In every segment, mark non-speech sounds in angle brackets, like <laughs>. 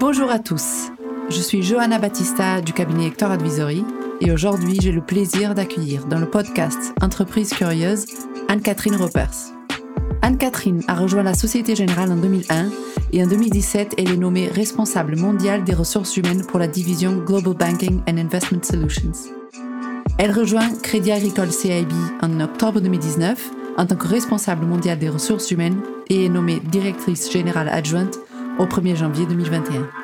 Bonjour à tous, je suis Johanna Battista du cabinet Hector Advisory et aujourd'hui j'ai le plaisir d'accueillir dans le podcast Entreprise Curieuse Anne-Catherine Ropers. Anne-Catherine a rejoint la Société Générale en 2001 et en 2017 elle est nommée responsable mondiale des ressources humaines pour la division Global Banking and Investment Solutions. Elle rejoint Crédit Agricole CIB en octobre 2019 en tant que responsable mondiale des ressources humaines et est nommée directrice générale adjointe au 1er janvier 2021.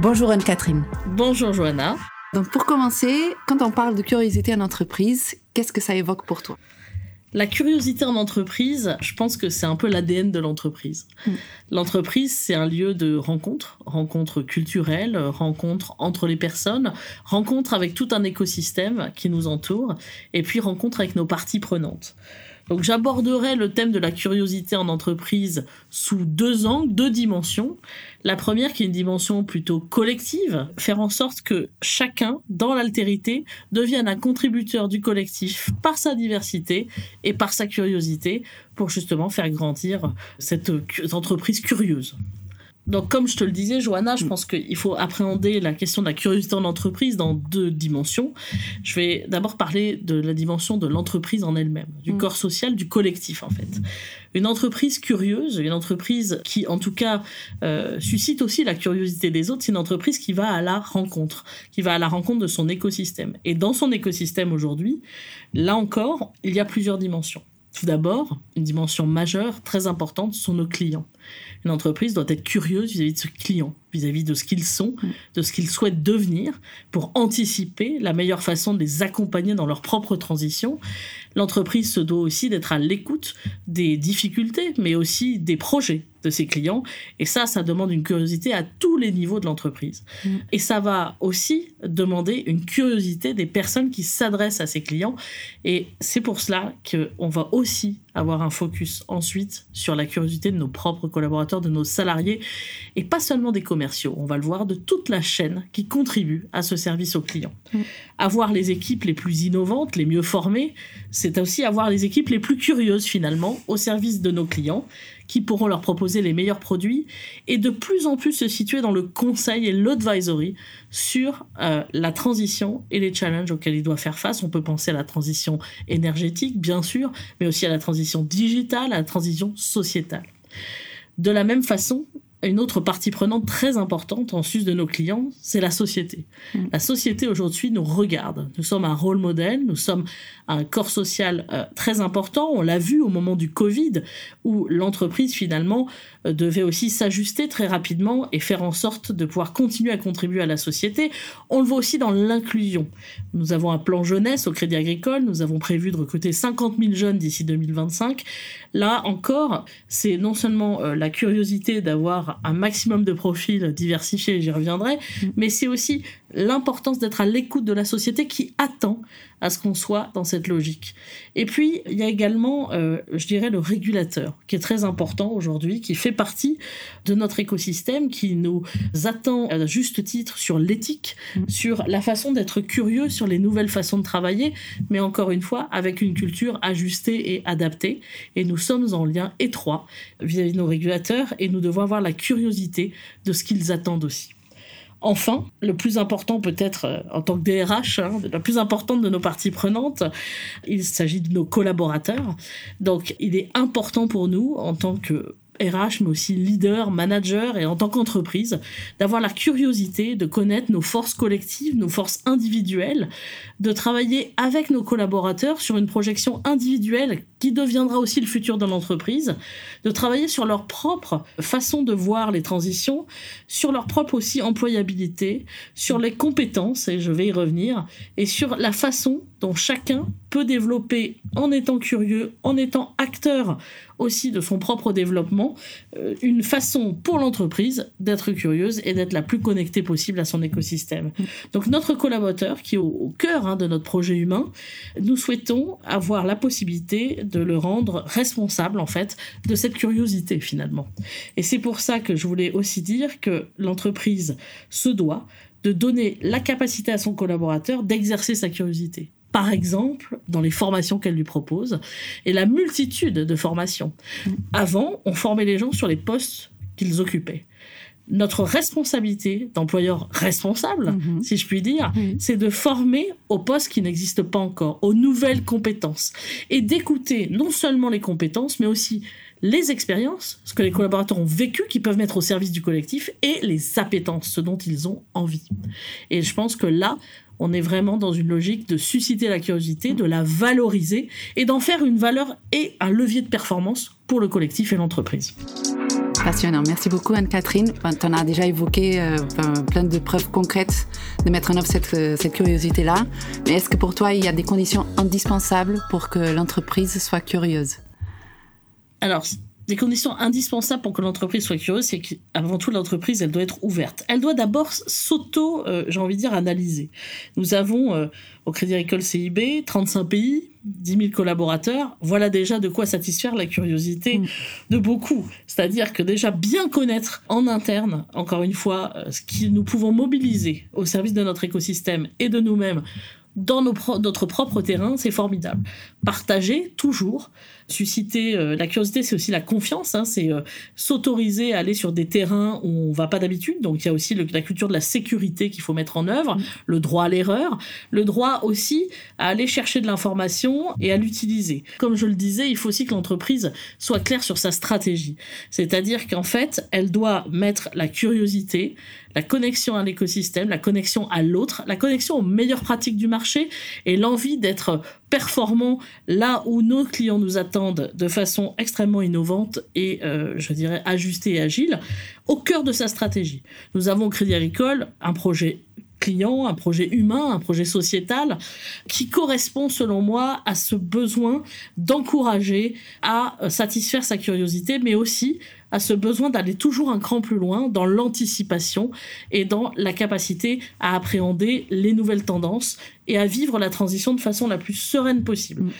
Bonjour Anne-Catherine. Bonjour Johanna. Donc pour commencer, quand on parle de curiosité en entreprise, qu'est-ce que ça évoque pour toi? La curiosité en entreprise, je pense que c'est un peu l'ADN de l'entreprise. Mm. L'entreprise, c'est un lieu de rencontre, rencontre culturelle, rencontre entre les personnes, rencontre avec tout un écosystème qui nous entoure, et puis rencontre avec nos parties prenantes. Donc j'aborderai le thème de la curiosité en entreprise sous deux angles, deux dimensions. La première qui est une dimension plutôt collective, faire en sorte que chacun, dans l'altérité, devienne un contributeur du collectif par sa diversité et par sa curiosité pour justement faire grandir cette entreprise curieuse. Donc, comme je te le disais, Johanna, je mm. pense qu'il faut appréhender la question de la curiosité en entreprise dans deux dimensions. Je vais d'abord parler de la dimension de l'entreprise en elle-même, du mm. corps social, du collectif, en fait. Une entreprise curieuse, une entreprise qui, en tout cas, euh, suscite aussi la curiosité des autres, c'est une entreprise qui va à la rencontre, qui va à la rencontre de son écosystème. Et dans son écosystème aujourd'hui, là encore, il y a plusieurs dimensions. Tout d'abord, une dimension majeure, très importante, sont nos clients. Une entreprise doit être curieuse vis-à-vis de ses clients, vis-à-vis de ce qu'ils sont, mm. de ce qu'ils souhaitent devenir, pour anticiper la meilleure façon de les accompagner dans leur propre transition. L'entreprise se doit aussi d'être à l'écoute des difficultés, mais aussi des projets de ses clients. Et ça, ça demande une curiosité à tous les niveaux de l'entreprise. Mm. Et ça va aussi demander une curiosité des personnes qui s'adressent à ses clients. Et c'est pour cela qu'on va aussi avoir un focus ensuite sur la curiosité de nos propres collaborateurs, de nos salariés, et pas seulement des commerciaux. On va le voir de toute la chaîne qui contribue à ce service aux clients. Mm. Avoir les équipes les plus innovantes, les mieux formées, c'est aussi avoir les équipes les plus curieuses finalement au service de nos clients qui pourront leur proposer les meilleurs produits et de plus en plus se situer dans le conseil et l'advisory sur euh, la transition et les challenges auxquels ils doivent faire face. On peut penser à la transition énergétique, bien sûr, mais aussi à la transition digitale, à la transition sociétale. De la même façon, une autre partie prenante très importante en sus de nos clients, c'est la société. Mm. La société aujourd'hui nous regarde. Nous sommes un rôle modèle, nous sommes un corps social euh, très important. On l'a vu au moment du Covid, où l'entreprise finalement euh, devait aussi s'ajuster très rapidement et faire en sorte de pouvoir continuer à contribuer à la société. On le voit aussi dans l'inclusion. Nous avons un plan jeunesse au Crédit Agricole. Nous avons prévu de recruter 50 000 jeunes d'ici 2025. Là encore, c'est non seulement euh, la curiosité d'avoir un maximum de profils diversifiés, j'y reviendrai, mm. mais c'est aussi l'importance d'être à l'écoute de la société qui attend à ce qu'on soit dans cette logique. Et puis, il y a également, euh, je dirais, le régulateur, qui est très important aujourd'hui, qui fait partie de notre écosystème, qui nous attend à juste titre sur l'éthique, mm. sur la façon d'être curieux, sur les nouvelles façons de travailler, mais encore une fois, avec une culture ajustée et adaptée. Et nous sommes en lien étroit vis-à-vis -vis de nos régulateurs et nous devons avoir la curiosité de ce qu'ils attendent aussi. Enfin, le plus important peut-être euh, en tant que DRH, hein, la plus importante de nos parties prenantes, il s'agit de nos collaborateurs. Donc il est important pour nous en tant que RH, mais aussi leader, manager et en tant qu'entreprise, d'avoir la curiosité de connaître nos forces collectives, nos forces individuelles, de travailler avec nos collaborateurs sur une projection individuelle qui deviendra aussi le futur de l'entreprise, de travailler sur leur propre façon de voir les transitions, sur leur propre aussi employabilité, sur les compétences, et je vais y revenir, et sur la façon dont chacun peut développer en étant curieux, en étant acteur aussi de son propre développement, euh, une façon pour l'entreprise d'être curieuse et d'être la plus connectée possible à son écosystème. Donc notre collaborateur, qui est au, cœur hein, de notre projet humain, nous souhaitons avoir la possibilité de le rendre responsable en fait de cette curiosité finalement. Et c'est pour ça que je voulais aussi dire que l'entreprise se doit de donner la capacité à son collaborateur d'exercer sa curiosité par exemple, dans les formations qu'elle lui propose, et la multitude de formations. Avant, on formait les gens sur les postes qu'ils occupaient. Notre responsabilité d'employeur responsable, Mhm. si je puis dire, c'est de former aux postes qui n'existent pas encore, aux nouvelles compétences, et d'écouter non seulement les compétences, mais aussi les expériences, ce que les collaborateurs ont vécu, qui peuvent mettre au service du collectif, et les appétences, ce dont ils ont envie. Et je pense que là, on est vraiment dans une logique de susciter la curiosité, de la valoriser, et d'en faire une valeur et un levier de performance pour le collectif et l'entreprise. Passionnant. Merci beaucoup, Anne-Catherine. tu en as déjà évoqué euh, enfin, plein de preuves concrètes de mettre en œuvre cette, euh, cette curiosité-là. Mais est-ce que pour toi, il y a des conditions indispensables pour que l'entreprise soit curieuse? Alors, les conditions indispensables pour que l'entreprise soit curieuse, c'est qu'avant tout, l'entreprise, elle doit être ouverte. Elle doit d'abord s'auto, euh, j'ai envie de dire, analyser. Nous avons euh, au Crédit Agricole CIB 35 pays, 10 000 collaborateurs. Voilà déjà de quoi satisfaire la curiosité Mm. de beaucoup. C'est-à-dire que déjà bien connaître en interne, encore une fois, euh, ce que nous pouvons mobiliser au service de notre écosystème et de nous-mêmes dans nos pro- notre propre terrain, c'est formidable. Partager toujours, susciter euh, la curiosité, c'est aussi la confiance, hein, c'est euh, s'autoriser à aller sur des terrains où on va pas d'habitude. Donc il y a aussi le- la culture de la sécurité qu'il faut mettre en œuvre, Mm. le droit à l'erreur, le droit aussi à aller chercher de l'information et à l'utiliser. Comme je le disais, il faut aussi que l'entreprise soit claire sur sa stratégie. C'est-à-dire qu'en fait, elle doit mettre la curiosité, la connexion à l'écosystème, la connexion à l'autre, la connexion aux meilleures pratiques du marché et l'envie d'être performant là où nos clients nous attendent de façon extrêmement innovante et, euh, je dirais, ajustée et agile, au cœur de sa stratégie. Nous avons Crédit Agricole un projet client, un projet humain, un projet sociétal qui correspond selon moi à ce besoin d'encourager à euh, satisfaire sa curiosité, mais aussi à ce besoin d'aller toujours un cran plus loin dans l'anticipation et dans la capacité à appréhender les nouvelles tendances et à vivre la transition de façon la plus sereine possible. Mm.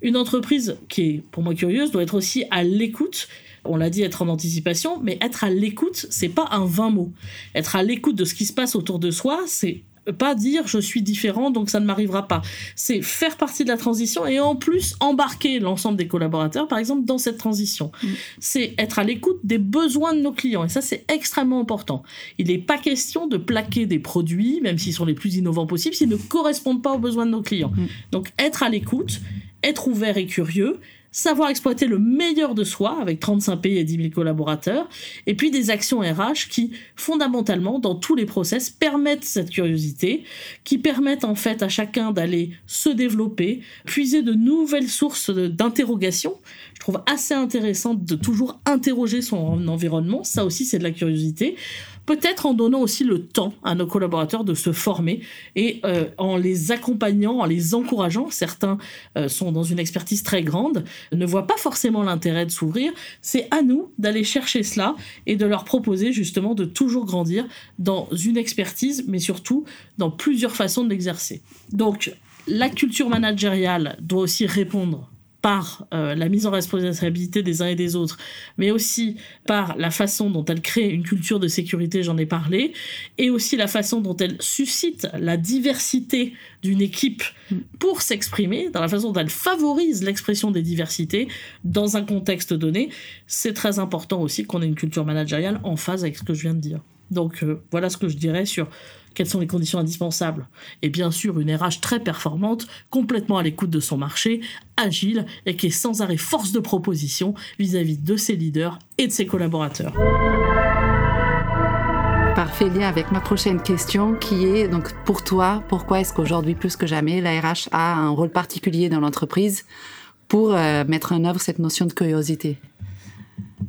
Une entreprise qui est pour moi curieuse doit être aussi à l'écoute. On l'a dit, être en anticipation, mais être à l'écoute, c'est pas un vain mot. Être à l'écoute de ce qui se passe autour de soi, c'est pas dire je suis différent donc ça ne m'arrivera pas. C'est faire partie de la transition et en plus embarquer l'ensemble des collaborateurs par exemple dans cette transition. Mm. C'est être à l'écoute des besoins de nos clients et ça c'est extrêmement important. Il n'est pas question de plaquer des produits même s'ils sont les plus innovants possibles s'ils ne correspondent pas aux besoins de nos clients. Mm. Donc être à l'écoute, être ouvert et curieux, savoir exploiter le meilleur de soi avec 35 pays et 10 000 collaborateurs, et puis des actions RH qui, fondamentalement, dans tous les process, permettent cette curiosité, qui permettent en fait à chacun d'aller se développer, puiser de nouvelles sources d'interrogation. Je trouve assez intéressant de toujours interroger son environnement, ça aussi c'est de la curiosité. Peut-être en donnant aussi le temps à nos collaborateurs de se former et euh, en les accompagnant, en les encourageant. Certains euh, sont dans une expertise très grande, ne voient pas forcément l'intérêt de s'ouvrir. C'est à nous d'aller chercher cela et de leur proposer justement de toujours grandir dans une expertise, mais surtout dans plusieurs façons de l'exercer. Donc, la culture managériale doit aussi répondre par euh, la mise en responsabilité des uns et des autres, mais aussi par la façon dont elle crée une culture de sécurité, j'en ai parlé, et aussi la façon dont elle suscite la diversité d'une équipe pour s'exprimer, dans la façon dont elle favorise l'expression des diversités dans un contexte donné. C'est très important aussi qu'on ait une culture managériale en phase avec ce que je viens de dire. Donc euh, voilà ce que je dirais sur quelles sont les conditions indispensables. Et bien sûr, une RH très performante, complètement à l'écoute de son marché, agile et qui est sans arrêt force de proposition vis-à-vis de ses leaders et de ses collaborateurs. Parfait lien avec ma prochaine question qui est donc pour toi, pourquoi est-ce qu'aujourd'hui plus que jamais la RH a un rôle particulier dans l'entreprise pour euh, mettre en œuvre cette notion de curiosité?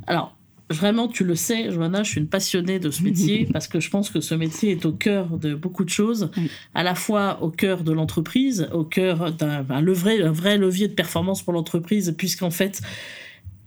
Alors, vraiment, tu le sais, Johanna, je suis une passionnée de ce métier <laughs> parce que je pense que ce métier est au cœur de beaucoup de choses, Oui. à la fois au cœur de l'entreprise, au cœur d'un un levier, un vrai levier de performance pour l'entreprise, puisqu'en fait,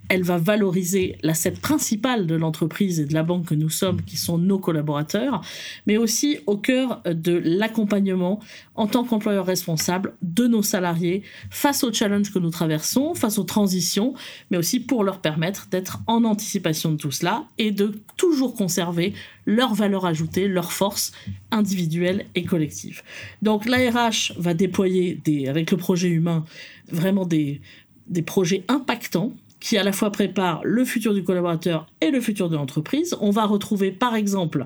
elle va valoriser l'asset principal de l'entreprise et de la banque que nous sommes, qui sont nos collaborateurs, mais aussi au cœur de l'accompagnement en tant qu'employeur responsable de nos salariés face aux challenges que nous traversons, face aux transitions, mais aussi pour leur permettre d'être en anticipation de tout cela et de toujours conserver leur valeur ajoutée, leur force individuelle et collective. Donc l'ARH va déployer avec le projet humain vraiment des projets impactants qui à la fois prépare le futur du collaborateur et le futur de l'entreprise. On va retrouver par exemple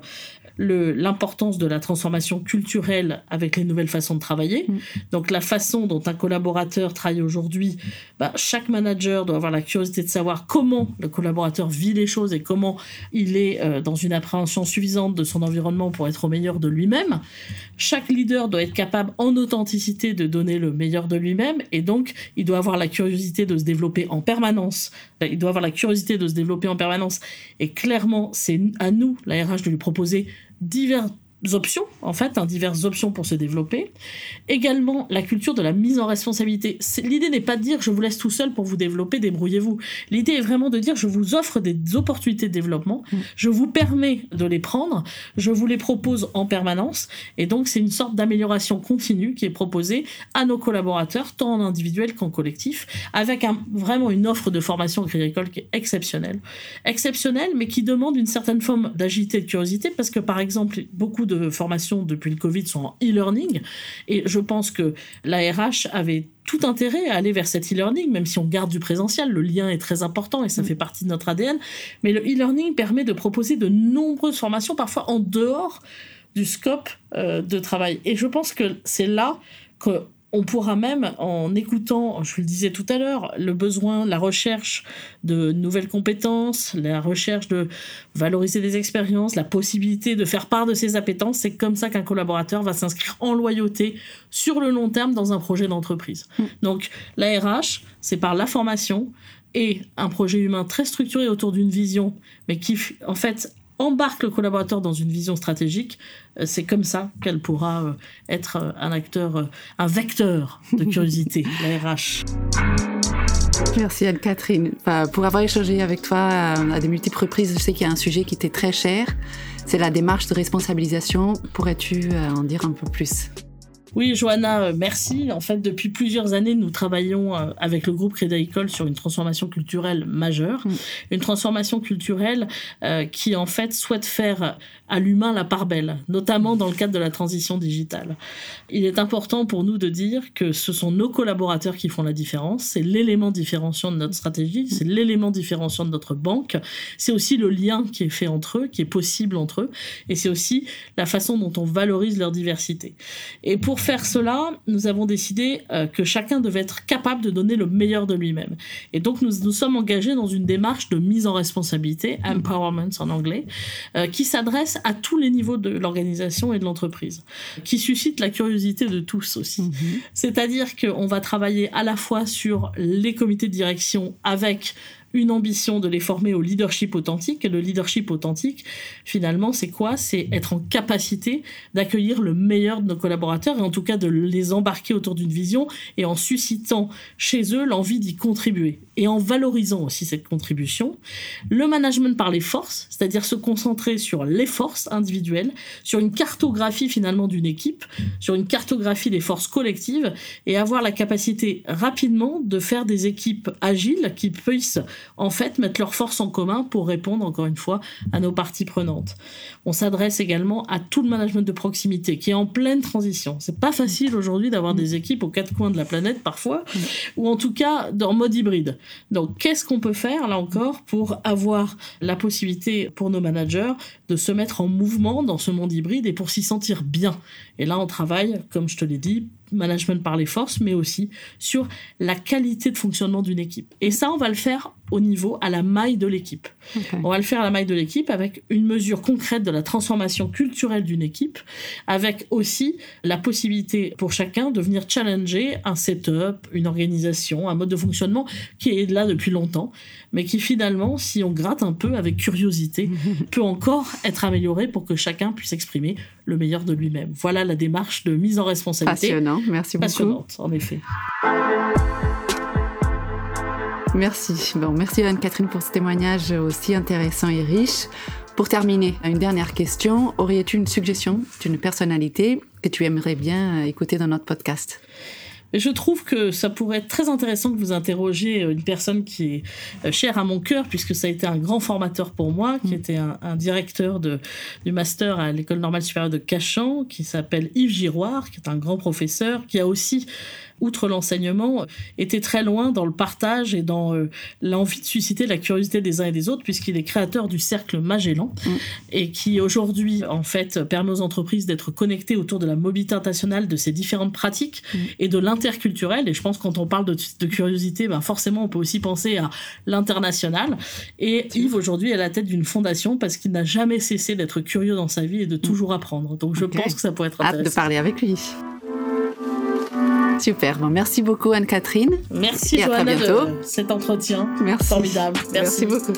l'importance de la transformation culturelle avec les nouvelles façons de travailler. Mm. Donc la façon dont un collaborateur travaille aujourd'hui, bah, chaque manager doit avoir la curiosité de savoir comment le collaborateur vit les choses et comment il est euh, dans une appréhension suffisante de son environnement pour être au meilleur de lui-même. Chaque leader doit être capable en authenticité de donner le meilleur de lui-même et donc il doit avoir la curiosité de se développer en permanence. Il doit avoir la curiosité de se développer en permanence et clairement c'est à nous, la RH, de lui proposer diverses options, en fait, hein, diverses options pour se développer. Également, la culture de la mise en responsabilité. L'idée n'est pas de dire je vous laisse tout seul pour vous développer, débrouillez-vous. L'idée est vraiment de dire je vous offre des opportunités de développement, mm. je vous permets de les prendre, je vous les propose en permanence, et donc c'est une sorte d'amélioration continue qui est proposée à nos collaborateurs, tant en individuel qu'en collectif, avec un, vraiment une offre de formation agricole qui est exceptionnelle. Exceptionnelle, mais qui demande une certaine forme d'agilité et de curiosité, parce que par exemple, beaucoup de formations depuis le Covid sont en e-learning. Et je pense que la RH avait tout intérêt à aller vers cet e-learning, même si on garde du présentiel. Le lien est très important et ça mm. fait partie de notre ADN. Mais le e-learning permet de proposer de nombreuses formations, parfois en dehors du scope euh, de travail. Et je pense que c'est là que on pourra même, en écoutant, je vous le disais tout à l'heure, le besoin, la recherche de nouvelles compétences, la recherche de valoriser des expériences, la possibilité de faire part de ses appétences, c'est comme ça qu'un collaborateur va s'inscrire en loyauté sur le long terme dans un projet d'entreprise. Mm. Donc la RH, c'est par la formation et un projet humain très structuré autour d'une vision, mais qui en fait embarque le collaborateur dans une vision stratégique, euh, c'est comme ça qu'elle pourra euh, être euh, un acteur, un vecteur de curiosité, <laughs> la RH. Merci Anne-Catherine pour avoir échangé avec toi à de multiples reprises. Je sais qu'il y a un sujet qui était très cher, c'est la démarche de responsabilisation. Pourrais-tu en dire un peu plus? Oui, Johanna, euh, merci. En fait, depuis plusieurs années, nous travaillons euh, avec le groupe Crédit École sur une transformation culturelle majeure. Mm. Une transformation culturelle euh, qui, en fait, souhaite faire à l'humain la part belle, notamment dans le cadre de la transition digitale. Il est important pour nous de dire que ce sont nos collaborateurs qui font la différence. C'est l'élément différenciant de notre stratégie, c'est l'élément différenciant de notre banque. C'est aussi le lien qui est fait entre eux, qui est possible entre eux. Et c'est aussi la façon dont on valorise leur diversité. Et pour faire cela, nous avons décidé euh, que chacun devait être capable de donner le meilleur de lui-même. Et donc nous nous sommes engagés dans une démarche de mise en responsabilité, empowerment en anglais, euh, qui s'adresse à tous les niveaux de l'organisation et de l'entreprise, qui suscite la curiosité de tous aussi. Mhm. C'est-à-dire qu'on va travailler à la fois sur les comités de direction avec une ambition de les former au leadership authentique. Et le leadership authentique, finalement, c'est quoi? C'est être en capacité d'accueillir le meilleur de nos collaborateurs et en tout cas de les embarquer autour d'une vision et en suscitant chez eux l'envie d'y contribuer et en valorisant aussi cette contribution. Le management par les forces, c'est-à-dire se concentrer sur les forces individuelles, sur une cartographie finalement d'une équipe, sur une cartographie des forces collectives et avoir la capacité rapidement de faire des équipes agiles qui puissent en fait mettre leurs forces en commun pour répondre encore une fois à nos parties prenantes. On s'adresse également à tout le management de proximité qui est en pleine transition. C'est pas facile aujourd'hui d'avoir des équipes aux quatre coins de la planète parfois, ou en tout cas en mode hybride. Donc qu'est-ce qu'on peut faire là encore pour avoir la possibilité pour nos managers de se mettre en mouvement dans ce monde hybride et pour s'y sentir bien? Et là on travaille, comme je te l'ai dit, management par les forces, mais aussi sur la qualité de fonctionnement d'une équipe. Et ça, on va le faire au niveau, à la maille de l'équipe. On va le faire à la maille de l'équipe avec une mesure concrète de la transformation culturelle d'une équipe, avec aussi la possibilité pour chacun de venir challenger un setup, une organisation, un mode de fonctionnement qui est là depuis longtemps, mais qui finalement, si on gratte un peu avec curiosité, <laughs> peut encore être amélioré pour que chacun puisse exprimer le meilleur de lui-même. Voilà la démarche de mise en responsabilité. Passionnant, merci beaucoup. Passionnante, en effet. Merci. Bon, merci Anne-Catherine pour ce témoignage aussi intéressant et riche. Pour terminer, une dernière question. Aurais-tu une suggestion d'une personnalité que tu aimerais bien écouter dans notre podcast? Je trouve que ça pourrait être très intéressant que vous interrogiez une personne qui est euh, chère à mon cœur, puisque ça a été un grand formateur pour moi, qui mm. était un, un directeur de, du master à l'École normale supérieure de Cachan, qui s'appelle Yves Giroir, qui est un grand professeur, qui a aussi outre l'enseignement, était très loin dans le partage et dans euh, l'envie de susciter la curiosité des uns et des autres, puisqu'il est créateur du cercle Magellan, mm. et qui aujourd'hui, en fait, permet aux entreprises d'être connectées autour de la mobilité internationale, de ces différentes pratiques mm. et de l'interculturel. Et je pense que quand on parle de, de curiosité, ben forcément, on peut aussi penser à l'international. Et Yves, aujourd'hui, est à la tête d'une fondation parce qu'il n'a jamais cessé d'être curieux dans sa vie et de mm. toujours apprendre. Donc, je pense que ça pourrait être intéressant. Hâte de parler avec lui. Super. merci beaucoup Anne-Catherine. Merci Et Johanna de cet entretien. Merci. Formidable. Merci beaucoup.